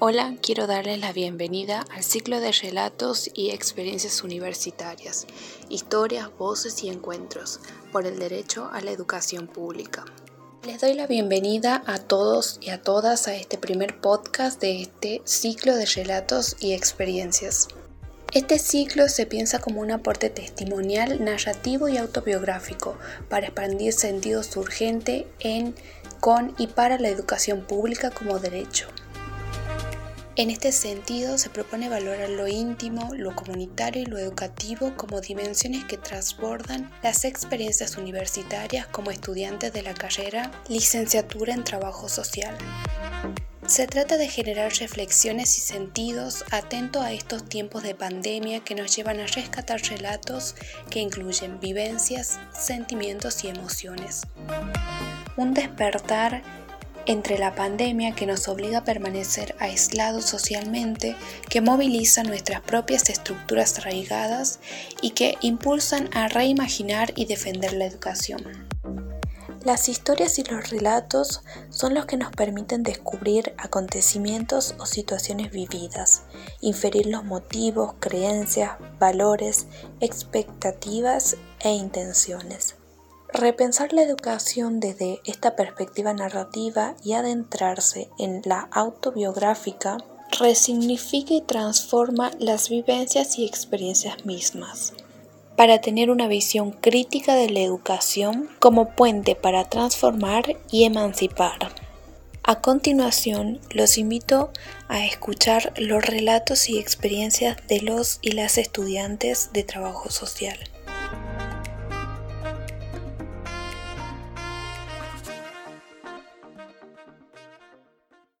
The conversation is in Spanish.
Hola, quiero darles la bienvenida al ciclo de relatos y experiencias universitarias, historias, voces y encuentros por el derecho a la educación pública. Les doy la bienvenida a todos y a todas a este primer podcast de este ciclo de relatos y experiencias. Este ciclo se piensa como un aporte testimonial, narrativo y autobiográfico para expandir sentidos urgente en, con y para la educación pública como derecho. En este sentido, se propone valorar lo íntimo, lo comunitario y lo educativo como dimensiones que transbordan las experiencias universitarias como estudiantes de la carrera Licenciatura en Trabajo Social. Se trata de generar reflexiones y sentidos atento a estos tiempos de pandemia que nos llevan a rescatar relatos que incluyen vivencias, sentimientos y emociones. Un despertar entre la pandemia que nos obliga a permanecer aislados socialmente, que moviliza nuestras propias estructuras arraigadas y que impulsan a reimaginar y defender la educación. Las historias y los relatos son los que nos permiten descubrir acontecimientos o situaciones vividas, inferir los motivos, creencias, valores, expectativas e intenciones. Repensar la educación desde esta perspectiva narrativa y adentrarse en la autobiográfica resignifica y transforma las vivencias y experiencias mismas para tener una visión crítica de la educación como puente para transformar y emancipar. A continuación, los invito a escuchar los relatos y experiencias de los y las estudiantes de trabajo social.